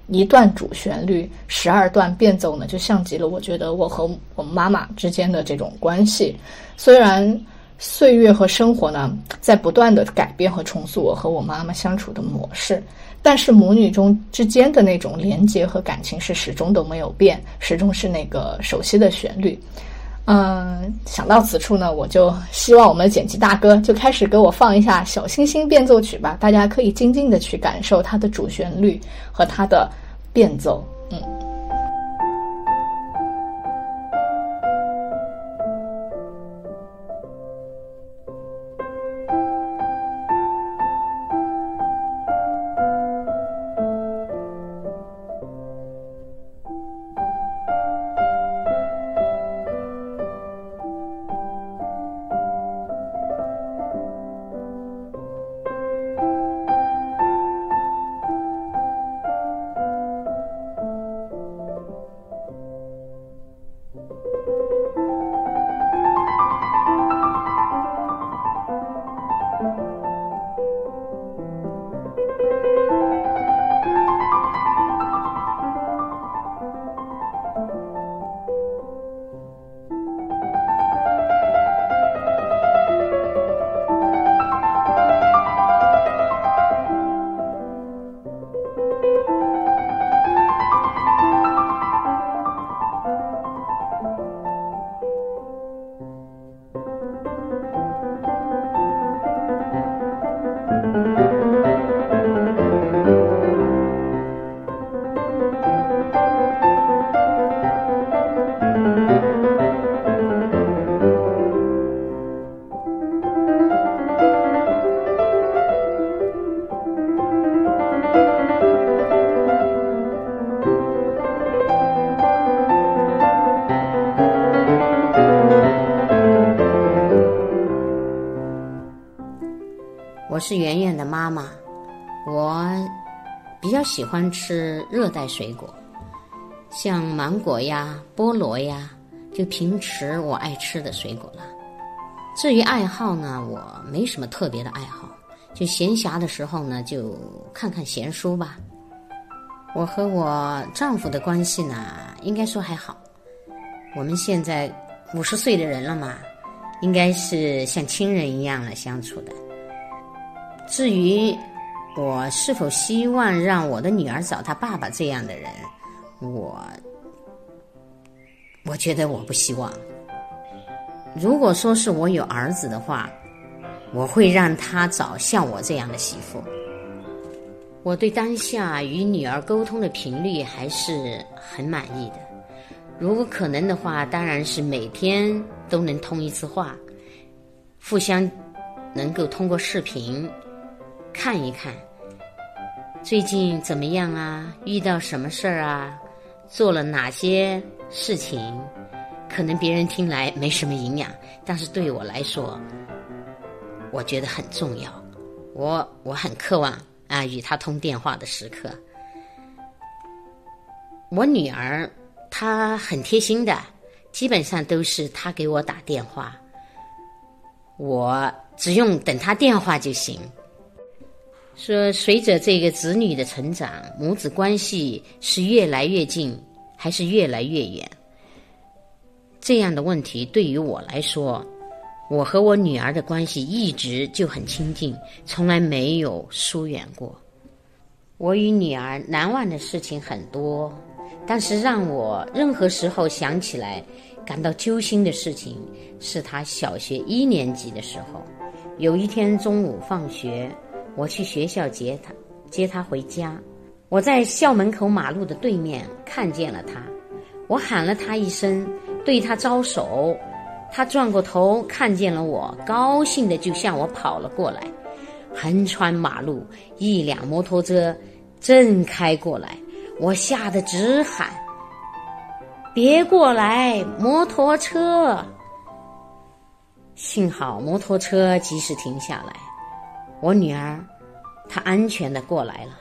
一段主旋律，十二段变奏呢，就像极了我觉得我和我妈妈之间的这种关系。虽然岁月和生活呢在不断的改变和重塑我和我妈妈相处的模式，但是母女中之间的那种连结和感情是始终都没有变，始终是那个熟悉的旋律。嗯，想到此处呢，我就希望我们的剪辑大哥就开始给我放一下《小星星变奏曲》吧，大家可以静静的去感受它的主旋律和它的变奏。妈妈，我比较喜欢吃热带水果，像芒果呀、菠萝呀，就平时我爱吃的水果了。至于爱好呢，我没什么特别的爱好，就闲暇的时候呢，就看看闲书吧。我和我丈夫的关系呢，应该说还好。我们现在五十岁的人了嘛，应该是像亲人一样来相处的。至于我是否希望让我的女儿找她爸爸这样的人，我我觉得我不希望。如果说是我有儿子的话，我会让他找像我这样的媳妇。我对当下与女儿沟通的频率还是很满意的。如果可能的话，当然是每天都能通一次话，互相能够通过视频。看一看，最近怎么样啊？遇到什么事儿啊？做了哪些事情？可能别人听来没什么营养，但是对我来说，我觉得很重要。我我很渴望啊与他通电话的时刻。我女儿她很贴心的，基本上都是她给我打电话，我只用等她电话就行。说，随着这个子女的成长，母子关系是越来越近，还是越来越远？这样的问题对于我来说，我和我女儿的关系一直就很亲近，从来没有疏远过。我与女儿难忘的事情很多，但是让我任何时候想起来感到揪心的事情，是她小学一年级的时候，有一天中午放学。我去学校接他，接他回家。我在校门口马路的对面看见了他，我喊了他一声，对他招手。他转过头看见了我，高兴的就向我跑了过来。横穿马路，一辆摩托车正开过来，我吓得直喊：“别过来，摩托车！”幸好摩托车及时停下来，我女儿她安全的过来了。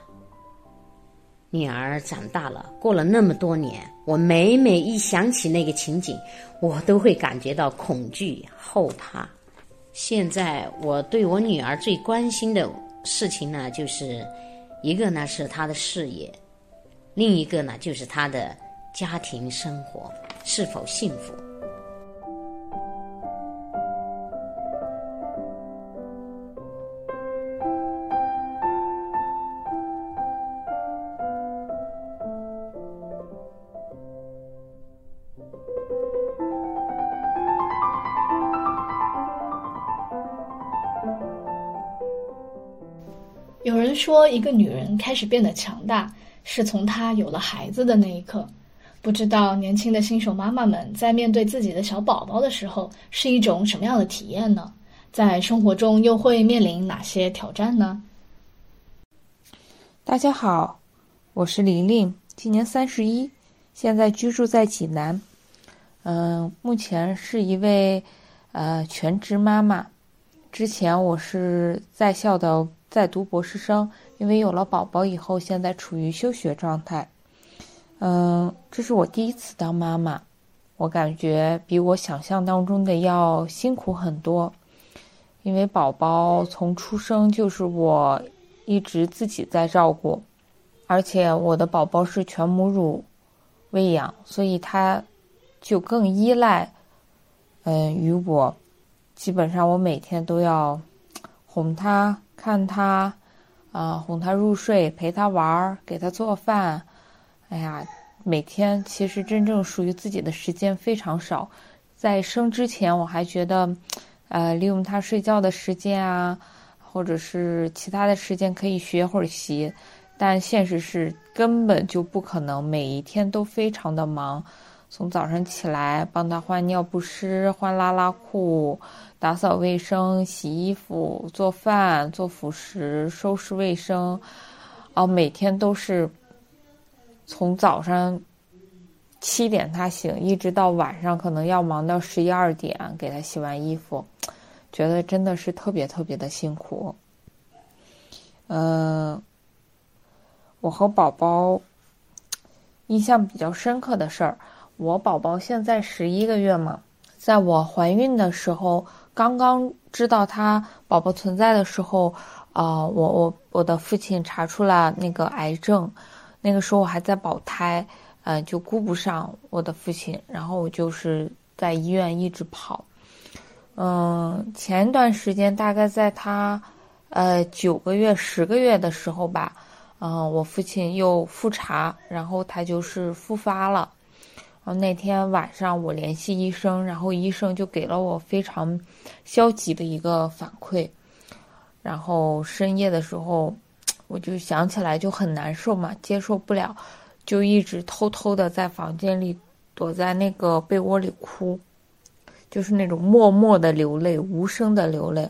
女儿长大了，过了那么多年，我每每一想起那个情景，我都会感觉到恐惧、后怕。现在我对我女儿最关心的事情呢，就是一个呢是她的事业，另一个呢就是她的家庭生活是否幸福。说，一个女人开始变得强大，是从她有了孩子的那一刻。不知道年轻的新手妈妈们在面对自己的小宝宝的时候，是一种什么样的体验呢？在生活中又会面临哪些挑战呢？大家好，我是玲玲，今年三十一，现在居住在济南。嗯，目前是一位呃全职妈妈。之前我是在校的。在读博士生，因为有了宝宝以后，现在处于休学状态。嗯，这是我第一次当妈妈，我感觉比我想象当中的要辛苦很多。因为宝宝从出生就是我一直自己在照顾，而且我的宝宝是全母乳喂养，所以他就更依赖嗯于我。基本上我每天都要哄他。看他，啊，哄他入睡，陪他玩儿，给他做饭。哎呀，每天其实真正属于自己的时间非常少。在生之前，我还觉得，呃，利用他睡觉的时间啊，或者是其他的时间可以学会儿习。但现实是根本就不可能，每一天都非常的忙。从早上起来帮他换尿不湿、换拉拉裤、打扫卫生、洗衣服、做饭、做辅食、收拾卫生，哦，每天都是从早上七点他醒，一直到晚上，可能要忙到十一二点给他洗完衣服，觉得真的是特别特别的辛苦。嗯，我和宝宝印象比较深刻的事儿。我宝宝现在十一个月嘛，在我怀孕的时候，刚刚知道他宝宝存在的时候，啊，我我我的父亲查出了那个癌症，那个时候我还在保胎，呃，就顾不上我的父亲，然后我就是在医院一直跑，嗯，前一段时间大概在他，呃，九个月、十个月的时候吧，嗯，我父亲又复查，然后他就是复发了。然后那天晚上我联系医生，然后医生就给了我非常消极的一个反馈。然后深夜的时候，我就想起来就很难受嘛，接受不了，就一直偷偷的在房间里躲在那个被窝里哭，就是那种默默的流泪，无声的流泪。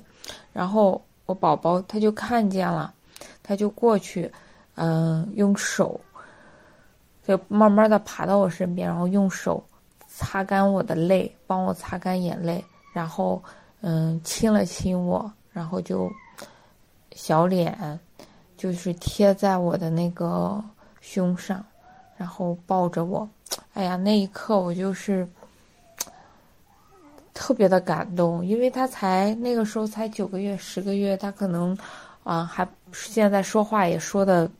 然后我宝宝他就看见了，他就过去，嗯，用手。就慢慢的爬到我身边，然后用手擦干我的泪，帮我擦干眼泪，然后嗯亲了亲我，然后就小脸就是贴在我的那个胸上，然后抱着我，哎呀，那一刻我就是特别的感动，因为他才那个时候才九个月、十个月，他可能啊还现在说话也说的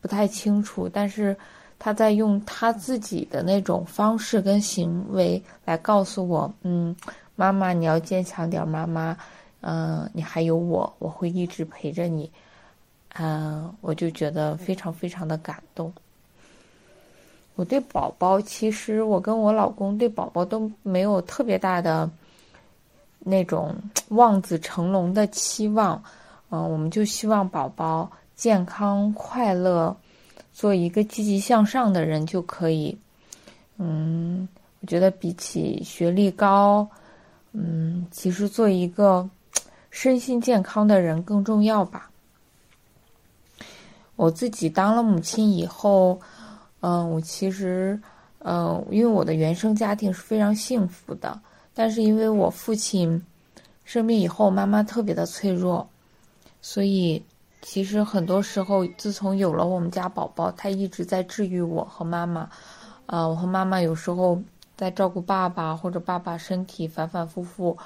不太清楚，但是。他在用他自己的那种方式跟行为来告诉我，嗯，妈妈你要坚强点，妈妈，嗯，你还有我，我会一直陪着你，嗯，我就觉得非常非常的感动。我对宝宝，其实我跟我老公对宝宝都没有特别大的那种望子成龙的期望，嗯，我们就希望宝宝健康快乐。做一个积极向上的人就可以。嗯，我觉得比起学历高，嗯，其实做一个身心健康的人更重要吧。我自己当了母亲以后，嗯，我其实，嗯，因为我的原生家庭是非常幸福的，但是因为我父亲生病以后，妈妈特别的脆弱，所以其实很多时候，自从有了我们家宝宝，他一直在治愈我和妈妈。啊，我和妈妈有时候在照顾爸爸，或者爸爸身体反反复复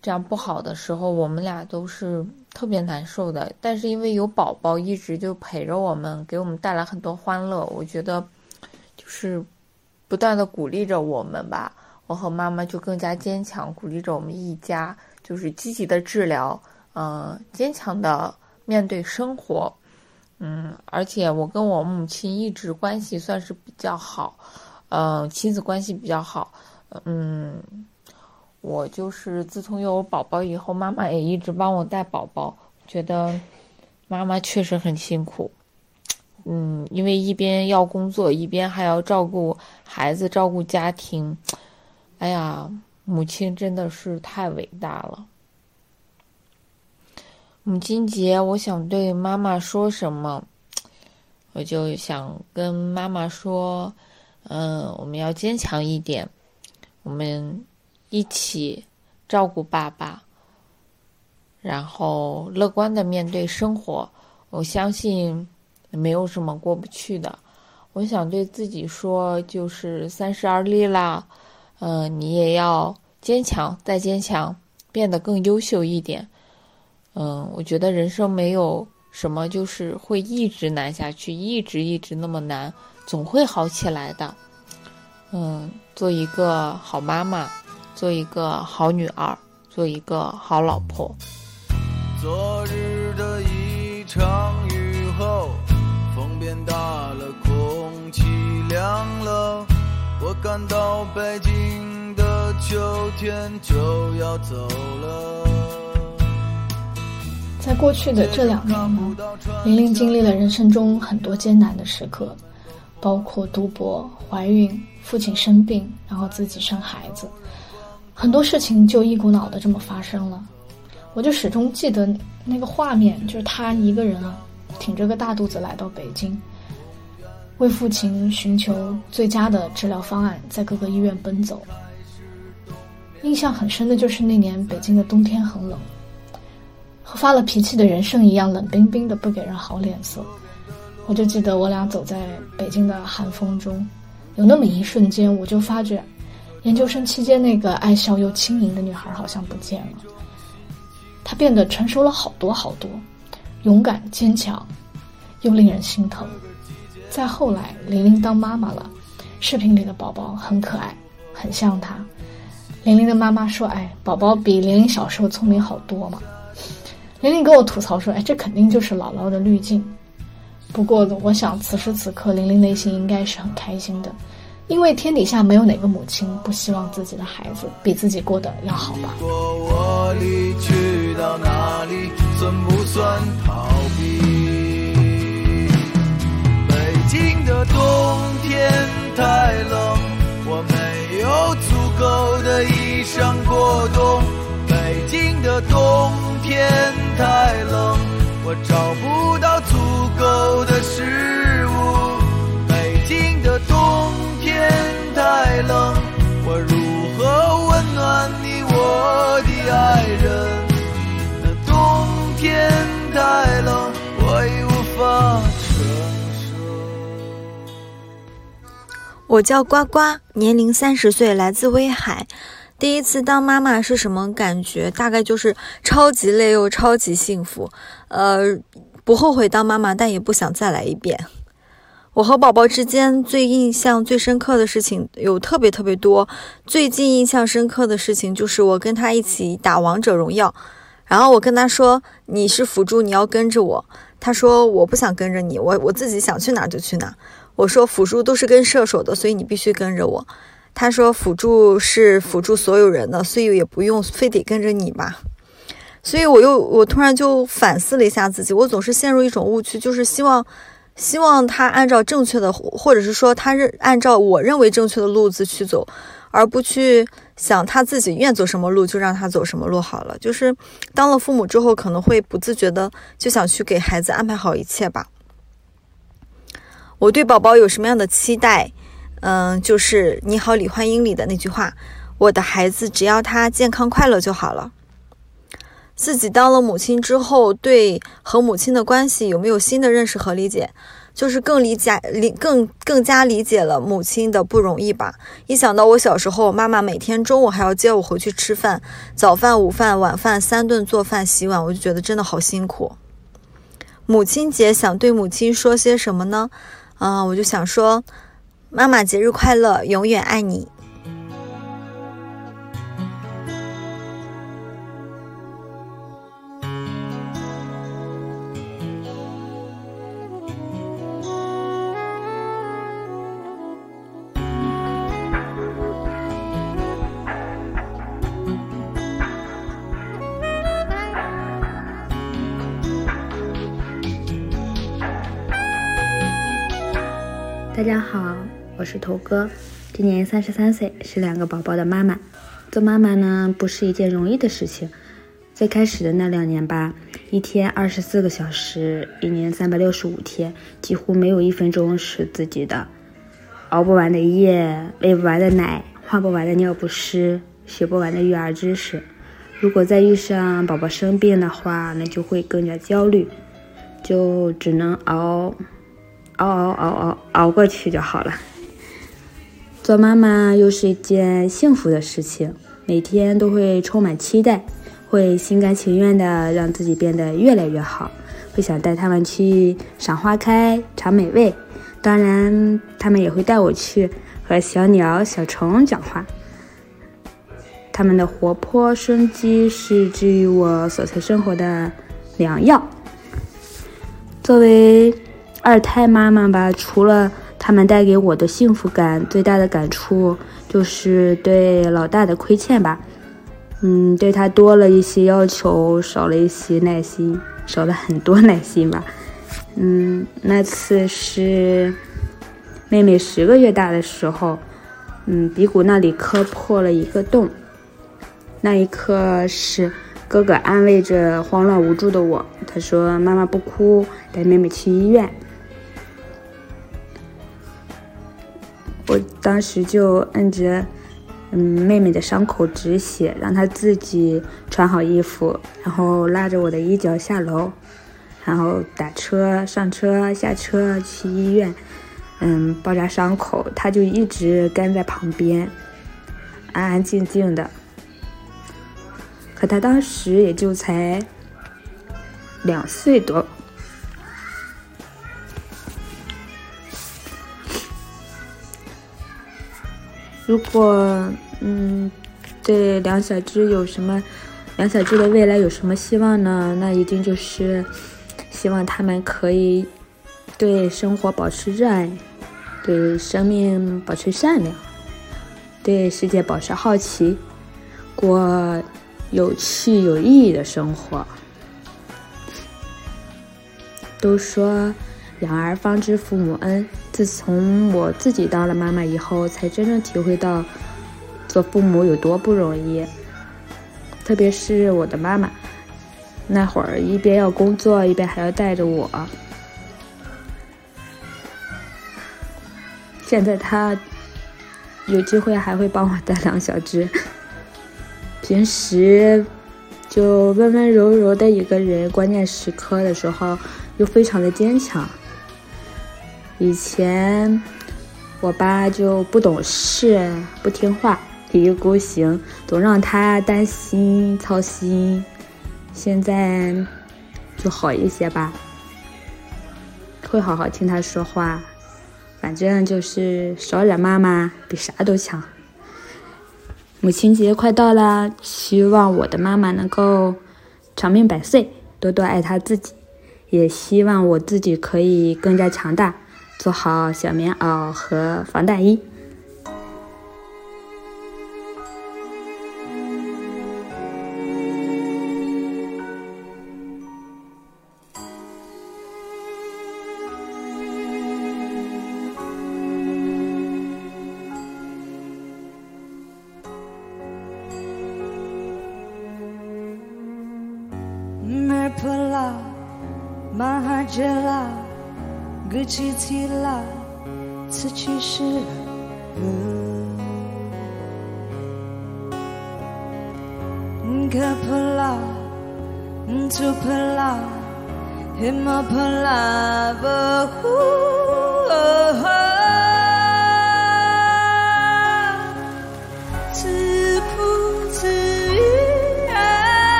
这样不好的时候，我们俩都是特别难受的。但是因为有宝宝一直就陪着我们，给我们带来很多欢乐，我觉得就是不断的鼓励着我们吧。我和妈妈就更加坚强，鼓励着我们一家，就是积极的治疗，嗯，坚强的面对生活，嗯，而且我跟我母亲一直关系算是比较好，嗯，亲子关系比较好，嗯，我就是自从有宝宝以后，妈妈也一直帮我带宝宝，觉得妈妈确实很辛苦，嗯，因为一边要工作，一边还要照顾孩子，照顾家庭。哎呀，母亲真的是太伟大了！母亲节，我想对妈妈说什么？我就想跟妈妈说，嗯，我们要坚强一点，我们一起照顾爸爸，然后乐观的面对生活。我相信没有什么过不去的。我想对自己说，就是三十而立啦。嗯，你也要坚强，再坚强，变得更优秀一点。嗯，我觉得人生没有什么就是会一直难下去，一直一直那么难，总会好起来的。嗯，做一个好妈妈，做一个好女儿，做一个好老婆。昨日的一场雨后，风变大了，空气凉了。我感到北京的秋天就要走了。在过去的这两年呢，玲玲经历了人生中很多艰难的时刻，包括读博、怀孕、父亲生病，然后自己生孩子，很多事情就一股脑的这么发生了。我就始终记得那个画面，就是她一个人啊，挺着个大肚子来到北京。为父亲寻求最佳的治疗方案，在各个医院奔走。印象很深的就是那年北京的冬天很冷，和发了脾气的人生一样冷冰冰的，不给人好脸色。我就记得我俩走在北京的寒风中，有那么一瞬间，我就发觉，研究生期间那个爱笑又轻盈的女孩好像不见了。她变得成熟了好多好多，勇敢坚强，又令人心疼。再后来，玲玲当妈妈了，视频里的宝宝很可爱，很像她。玲玲的妈妈说：“哎，宝宝比玲玲小时候聪明好多嘛。”玲玲跟我吐槽说：“哎，这肯定就是姥姥的滤镜。”不过，我想此时此刻，玲玲内心应该是很开心的，因为天底下没有哪个母亲不希望自己的孩子比自己过得要好吧。我离去到哪里，算不算逃避？北京的冬天太冷，我没有足够的衣裳过冬。北京的冬天太冷，我找不到足够的食物。北京的冬天太冷，我如何温暖你，我的爱人？那冬天太冷，我已无法承受。我叫呱呱，年龄三十岁，来自威海。第一次当妈妈是什么感觉？大概就是超级累又超级幸福。呃，不后悔当妈妈，但也不想再来一遍。我和宝宝之间最印象最深刻的事情有特别特别多。最近印象深刻的事情就是我跟他一起打王者荣耀，然后我跟他说：“你是辅助，你要跟着我。”他说：“我不想跟着你，我我自己想去哪就去哪。”我说辅助都是跟射手的，所以你必须跟着我。他说辅助是辅助所有人的，所以也不用非得跟着你吧。所以我又我突然就反思了一下自己，我总是陷入一种误区，就是希望希望他按照正确的，或者是说他认按照我认为正确的路子去走，而不去想他自己愿走什么路就让他走什么路好了。就是当了父母之后，可能会不自觉的就想去给孩子安排好一切吧。我对宝宝有什么样的期待？嗯，就是《你好，李焕英》里的那句话：“我的孩子，只要他健康快乐就好了。”自己当了母亲之后，对和母亲的关系有没有新的认识和理解？就是更理解理更更加理解了母亲的不容易吧。一想到我小时候，妈妈每天中午还要接我回去吃饭，早饭、午饭、晚饭三顿做饭、洗碗，我就觉得真的好辛苦。母亲节想对母亲说些什么呢？啊、我就想说，妈妈节日快乐，永远爱你。大家好，是头哥，今年三十三岁，是两个宝宝的妈妈。做妈妈呢，不是一件容易的事情。最开始的那两年吧，一天二十四个小时，一年三百六十五天，几乎没有一分钟是自己的。熬不完的夜，喂不完的奶，换不完的尿不湿，学不完的育儿知识。如果再遇上宝宝生病的话，那就会更加焦虑，就只能熬。熬熬熬熬熬过去就好了。做妈妈又是一件幸福的事情，每天都会充满期待，会心甘情愿的让自己变得越来越好，会想带他们去赏花开、尝美味，当然他们也会带我去和小鸟、小虫讲话。他们的活泼生机是治愈我琐碎生活的良药。作为二胎妈妈吧，除了他们带给我的幸福感，最大的感触就是对老大的亏欠吧。嗯，对他多了一些要求，少了一些耐心，少了很多耐心吧。嗯，那次是妹妹十个月大的时候，嗯，鼻骨那里磕破了一个洞，那一刻是哥哥安慰着慌乱无助的我，他说：“妈妈不哭，带妹妹去医院。”我当时就摁着，嗯，妹妹的伤口止血，让她自己穿好衣服，然后拉着我的衣角下楼，然后打车、上车、下车去医院，嗯，包扎伤口，她就一直跟在旁边，安安静静的。可她当时也就才两岁多。如果嗯，对两小只有什么，两小只的未来有什么希望呢？那一定就是希望他们可以对生活保持热爱，对生命保持善良，对世界保持好奇，过有趣有意义的生活。都说养儿方知父母恩。自从我自己当了妈妈以后，才真正体会到做父母有多不容易。特别是我的妈妈，那会儿一边要工作，一边还要带着我。现在她有机会还会帮我带两小只。平时就温温柔柔的一个人，关键时刻的时候又非常的坚强。以前我爸就不懂事、不听话、一意孤行，总让他担心操心。现在就好一些吧，会好好听他说话。反正就是少惹妈妈比啥都强。母亲节快到了，希望我的妈妈能够长命百岁，多多爱她自己，也希望我自己可以更加强大。做好小棉袄和防弹衣。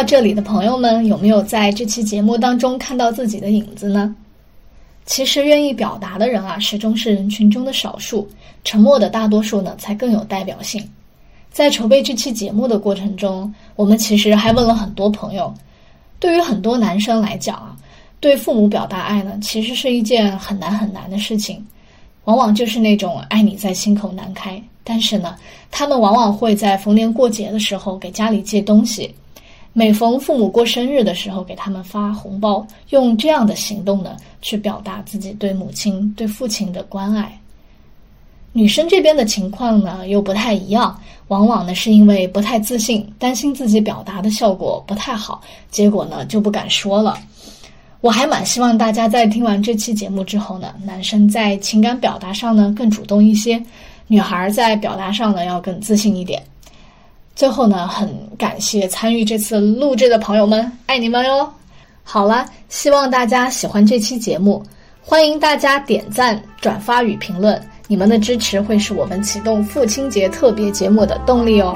到这里的朋友们有没有在这期节目当中看到自己的影子呢？其实愿意表达的人啊，始终是人群中的少数，沉默的大多数呢，才更有代表性。在筹备这期节目的过程中，我们其实还问了很多朋友，对于很多男生来讲啊，对父母表达爱呢，其实是一件很难很难的事情，往往就是那种爱你在心口难开。但是呢，他们往往会在逢年过节的时候给家里寄东西。每逢父母过生日的时候，给他们发红包，用这样的行动呢，去表达自己对母亲、对父亲的关爱。女生这边的情况呢，又不太一样，往往呢是因为不太自信，担心自己表达的效果不太好，结果呢就不敢说了。我还蛮希望大家在听完这期节目之后呢，男生在情感表达上呢更主动一些，女孩在表达上呢要更自信一点。最后呢，很感谢参与这次录制的朋友们，爱你们哟！好了，希望大家喜欢这期节目，欢迎大家点赞、转发与评论，你们的支持会是我们启动父亲节特别节目的动力哦。